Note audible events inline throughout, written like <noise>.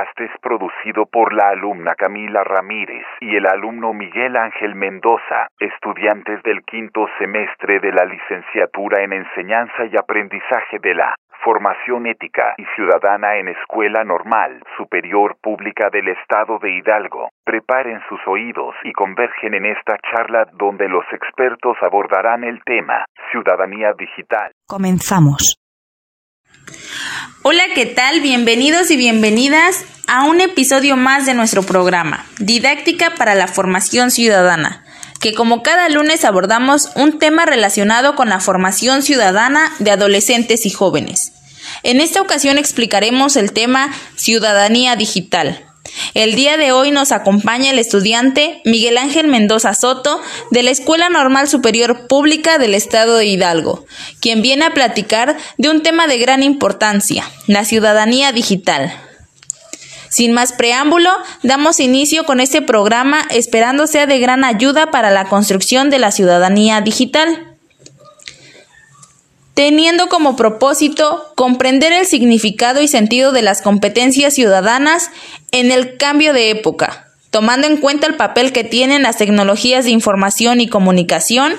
Podcast es producido por la alumna Camila Ramírez y el alumno Miguel Ángel Mendoza, estudiantes del quinto semestre de la licenciatura en enseñanza y aprendizaje de la Formación Ética y Ciudadana en Escuela Normal Superior Pública del Estado de Hidalgo. Preparen sus oídos y convergen en esta charla donde los expertos abordarán el tema Ciudadanía Digital. Comenzamos. Hola, ¿qué tal? Bienvenidos y bienvenidas a un episodio más de nuestro programa, Didáctica para la Formación Ciudadana, que como cada lunes abordamos un tema relacionado con la formación ciudadana de adolescentes y jóvenes. En esta ocasión explicaremos el tema Ciudadanía Digital. El día de hoy nos acompaña el estudiante Miguel Ángel Mendoza Soto de la Escuela Normal Superior Pública del Estado de Hidalgo, quien viene a platicar de un tema de gran importancia, la ciudadanía digital. Sin más preámbulo, damos inicio con este programa esperando sea de gran ayuda para la construcción de la ciudadanía digital teniendo como propósito comprender el significado y sentido de las competencias ciudadanas en el cambio de época, tomando en cuenta el papel que tienen las tecnologías de información y comunicación,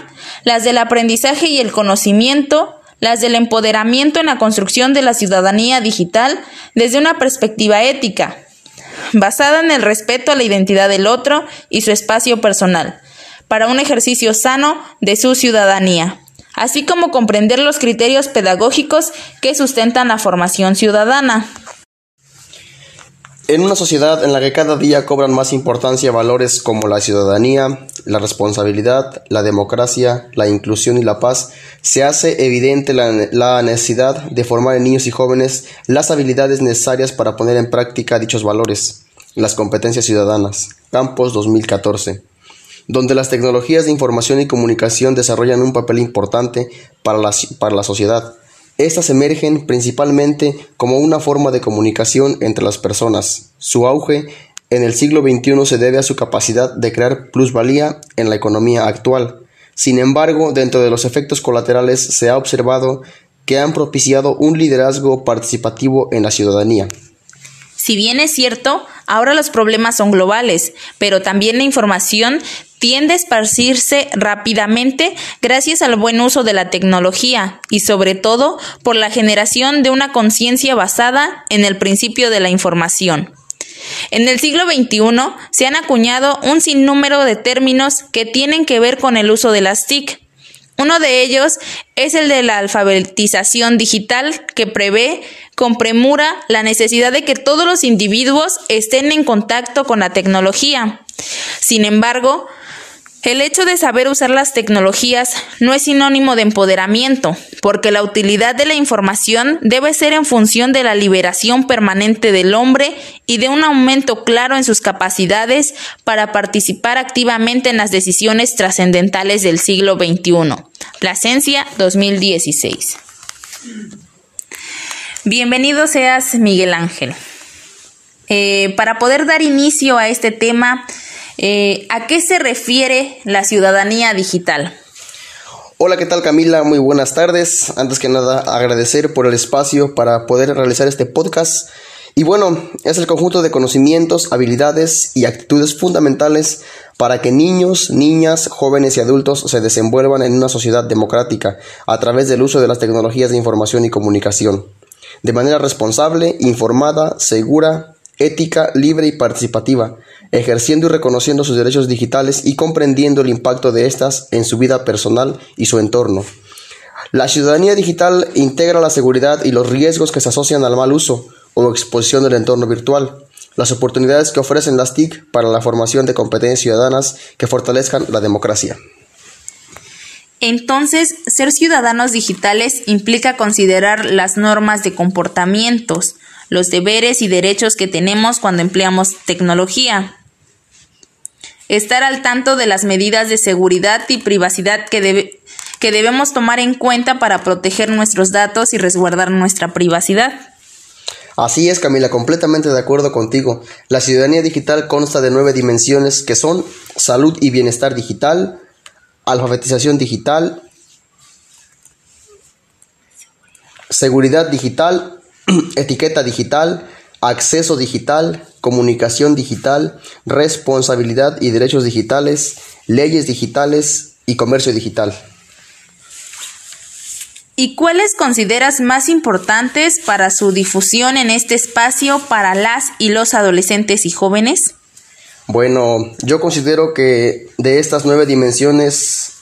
las del aprendizaje y el conocimiento, las del empoderamiento en la construcción de la ciudadanía digital desde una perspectiva ética, basada en el respeto a la identidad del otro y su espacio personal, para un ejercicio sano de su ciudadanía así como comprender los criterios pedagógicos que sustentan la formación ciudadana. En una sociedad en la que cada día cobran más importancia valores como la ciudadanía, la responsabilidad, la democracia, la inclusión y la paz, se hace evidente la, necesidad de formar en niños y jóvenes las habilidades necesarias para poner en práctica dichos valores, las competencias ciudadanas. Campos 2014 donde las tecnologías de información y comunicación desarrollan un papel importante para la, para la sociedad. Estas emergen principalmente como una forma de comunicación entre las personas. Su auge en el siglo XXI se debe a su capacidad de crear plusvalía en la economía actual. Sin embargo, dentro de los efectos colaterales se ha observado que han propiciado un liderazgo participativo en la ciudadanía. Si bien es cierto, ahora los problemas son globales, pero también la información tiende a esparcirse rápidamente gracias al buen uso de la tecnología y sobre todo por la generación de una conciencia basada en el principio de la información. En el siglo XXI se han acuñado un sinnúmero de términos que tienen que ver con el uso de las TIC. Uno de ellos es el de la alfabetización digital que prevé con premura la necesidad de que todos los individuos estén en contacto con la tecnología. Sin embargo, el hecho de saber usar las tecnologías no es sinónimo de empoderamiento, porque la utilidad de la información debe ser en función de la liberación permanente del hombre y de un aumento claro en sus capacidades para participar activamente en las decisiones trascendentales del siglo XXI. Plasencia 2016. Bienvenido seas Miguel Ángel. Eh, para poder dar inicio a este tema, eh, ¿A qué se refiere la ciudadanía digital? Hola, ¿qué tal Camila? Muy buenas tardes. Antes que nada, agradecer por el espacio para poder realizar este podcast. Y bueno, es el conjunto de conocimientos, habilidades y actitudes fundamentales para que niños, niñas, jóvenes y adultos se desenvuelvan en una sociedad democrática a través del uso de las tecnologías de información y comunicación, de manera responsable, informada, segura, ética, libre y participativa, ejerciendo y reconociendo sus derechos digitales y comprendiendo el impacto de estas en su vida personal y su entorno. La ciudadanía digital integra la seguridad y los riesgos que se asocian al mal uso o exposición del entorno virtual, las oportunidades que ofrecen las TIC para la formación de competencias ciudadanas que fortalezcan la democracia. Entonces, ser ciudadanos digitales implica considerar las normas de comportamientos, los deberes y derechos que tenemos cuando empleamos tecnología, estar al tanto de las medidas de seguridad y privacidad que, que debemos tomar en cuenta para proteger nuestros datos y resguardar nuestra privacidad. Así es, Camila, completamente de acuerdo contigo. La ciudadanía digital consta de nueve dimensiones que son salud y bienestar digital, alfabetización digital, seguridad digital, <clears throat> etiqueta digital, acceso digital, comunicación digital, responsabilidad y derechos digitales, leyes digitales y comercio digital. ¿Y cuáles consideras más importantes para su difusión en este espacio para las y los adolescentes y jóvenes? Bueno, yo considero que de estas nueve dimensiones,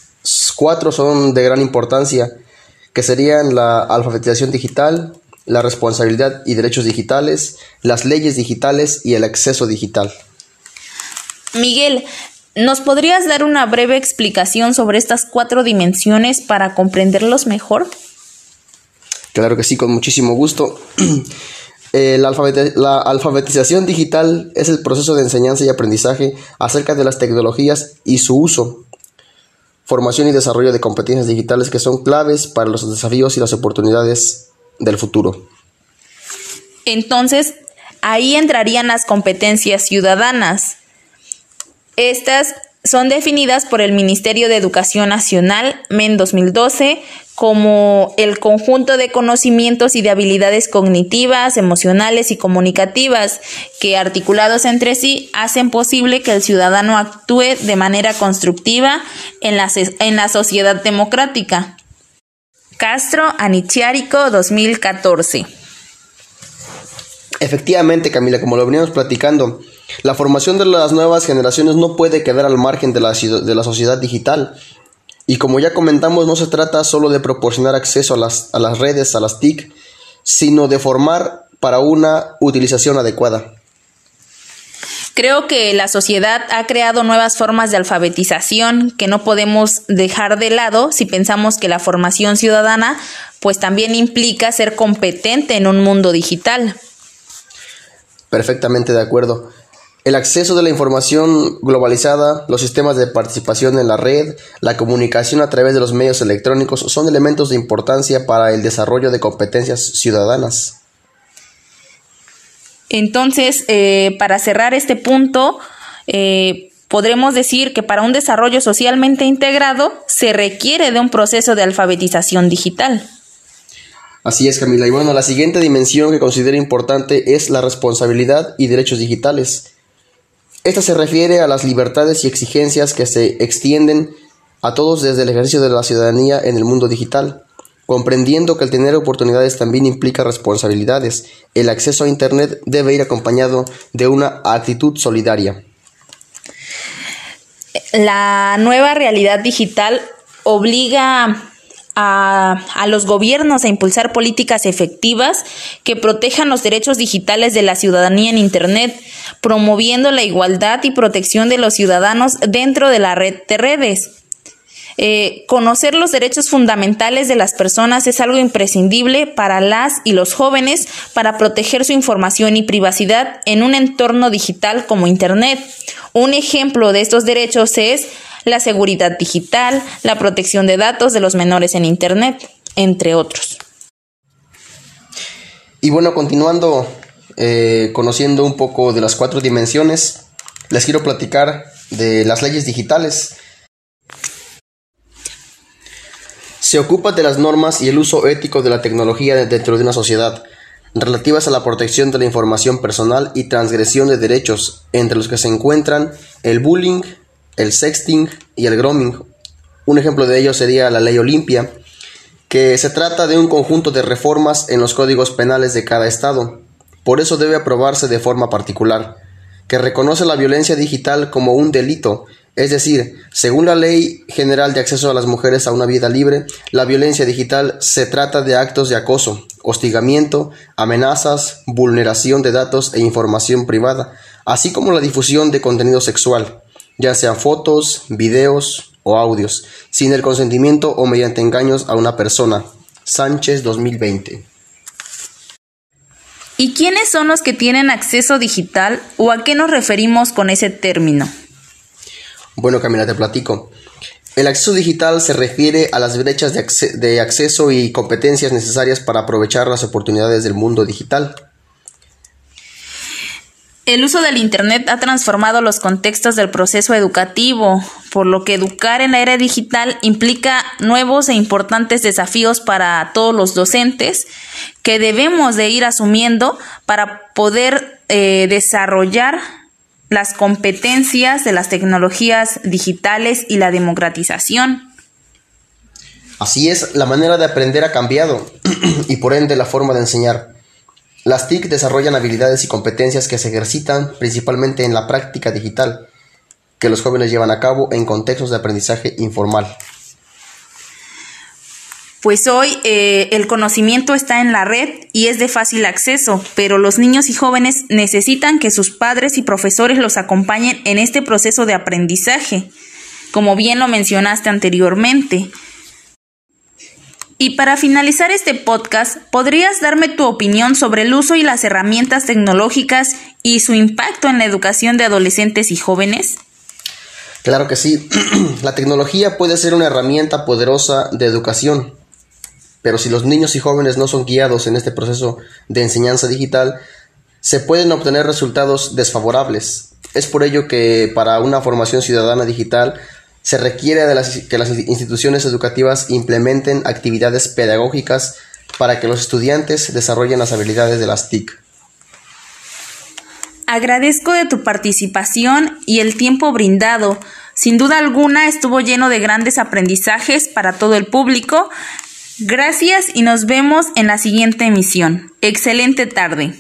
cuatro son de gran importancia, que serían la alfabetización digital, la responsabilidad y derechos digitales, las leyes digitales y el acceso digital. Miguel, ¿nos podrías dar una breve explicación sobre estas cuatro dimensiones para comprenderlos mejor? Claro que sí, con muchísimo gusto. <clears throat> Eh, la, la, alfabetización digital es el proceso de enseñanza y aprendizaje acerca de las tecnologías y su uso, formación y desarrollo de competencias digitales que son claves para los desafíos y las oportunidades del futuro. Entonces, ahí entrarían las competencias ciudadanas. Estas son definidas por el Ministerio de Educación Nacional, MEN 2012, como el conjunto de conocimientos y de habilidades cognitivas, emocionales y comunicativas que articulados entre sí hacen posible que el ciudadano actúe de manera constructiva en la, en la sociedad democrática. Castro Anichiarico 2014 Efectivamente, Camila, como lo veníamos platicando, la formación de las nuevas generaciones no puede quedar al margen de la, de la sociedad digital. Y como ya comentamos, no se trata solo de proporcionar acceso a las, a las redes, a las TIC, sino de formar para una utilización adecuada. Creo que la sociedad ha creado nuevas formas de alfabetización que no podemos dejar de lado si pensamos que la formación ciudadana pues también implica ser competente en un mundo digital. Perfectamente de acuerdo. El acceso de la información globalizada, los sistemas de participación en la red, la comunicación a través de los medios electrónicos son elementos de importancia para el desarrollo de competencias ciudadanas. Entonces, eh, para cerrar este punto, eh, podremos decir que para un desarrollo socialmente integrado se requiere de un proceso de alfabetización digital. Así es, Camila. Y bueno, la siguiente dimensión que considero importante es la responsabilidad y derechos digitales. Esta se refiere a las libertades y exigencias que se extienden a todos desde el ejercicio de la ciudadanía en el mundo digital, comprendiendo que el tener oportunidades también implica responsabilidades. El acceso a Internet debe ir acompañado de una actitud solidaria. La nueva realidad digital obliga a, los gobiernos a impulsar políticas efectivas que protejan los derechos digitales de la ciudadanía en Internet, promoviendo la igualdad y protección de los ciudadanos dentro de la red de redes. Eh, conocer los derechos fundamentales de las personas es algo imprescindible para las y los jóvenes para proteger su información y privacidad en un entorno digital como Internet. Un ejemplo de estos derechos es la seguridad digital, la protección de datos de los menores en Internet, entre otros. Y bueno, continuando eh, conociendo un poco de las cuatro dimensiones, les quiero platicar de las leyes digitales. Se ocupa de las normas y el uso ético de la tecnología dentro de una sociedad, relativas a la protección de la información personal y transgresión de derechos, entre los que se encuentran el bullying, el sexting y el grooming. Un ejemplo de ello sería la ley Olimpia, que se trata de un conjunto de reformas en los códigos penales de cada estado. Por eso debe aprobarse de forma particular, que reconoce la violencia digital como un delito, es decir, según la Ley General de Acceso a las Mujeres a una Vida Libre, la violencia digital se trata de actos de acoso, hostigamiento, amenazas, vulneración de datos e información privada, así como la difusión de contenido sexual ya sean fotos, videos o audios, sin el consentimiento o mediante engaños a una persona. Sánchez 2020. ¿Y quiénes son los que tienen acceso digital o a qué nos referimos con ese término? Bueno, Camila, te platico. El acceso digital se refiere a las brechas de, acceso y competencias necesarias para aprovechar las oportunidades del mundo digital. El uso del Internet ha transformado los contextos del proceso educativo, por lo que educar en la era digital implica nuevos e importantes desafíos para todos los docentes que debemos de ir asumiendo para poder eh, desarrollar las competencias de las tecnologías digitales y la democratización. Así es, la manera de aprender ha cambiado <clears throat> y por ende la forma de enseñar. Las TIC desarrollan habilidades y competencias que se ejercitan principalmente en la práctica digital, que los jóvenes llevan a cabo en contextos de aprendizaje informal. Pues hoy eh, el conocimiento está en la red y es de fácil acceso, pero los niños y jóvenes necesitan que sus padres y profesores los acompañen en este proceso de aprendizaje, como bien lo mencionaste anteriormente. Y para finalizar este podcast, ¿podrías darme tu opinión sobre el uso y las herramientas tecnológicas y su impacto en la educación de adolescentes y jóvenes? Claro que sí. <clears throat> la tecnología puede ser una herramienta poderosa de educación, pero si los niños y jóvenes no son guiados en este proceso de enseñanza digital, se pueden obtener resultados desfavorables. Es por ello que para una formación ciudadana digital se requiere que las instituciones educativas implementen actividades pedagógicas para que los estudiantes desarrollen las habilidades de las TIC. Agradezco de tu participación y el tiempo brindado. Sin duda alguna estuvo lleno de grandes aprendizajes para todo el público. Gracias y nos vemos en la siguiente emisión. Excelente tarde.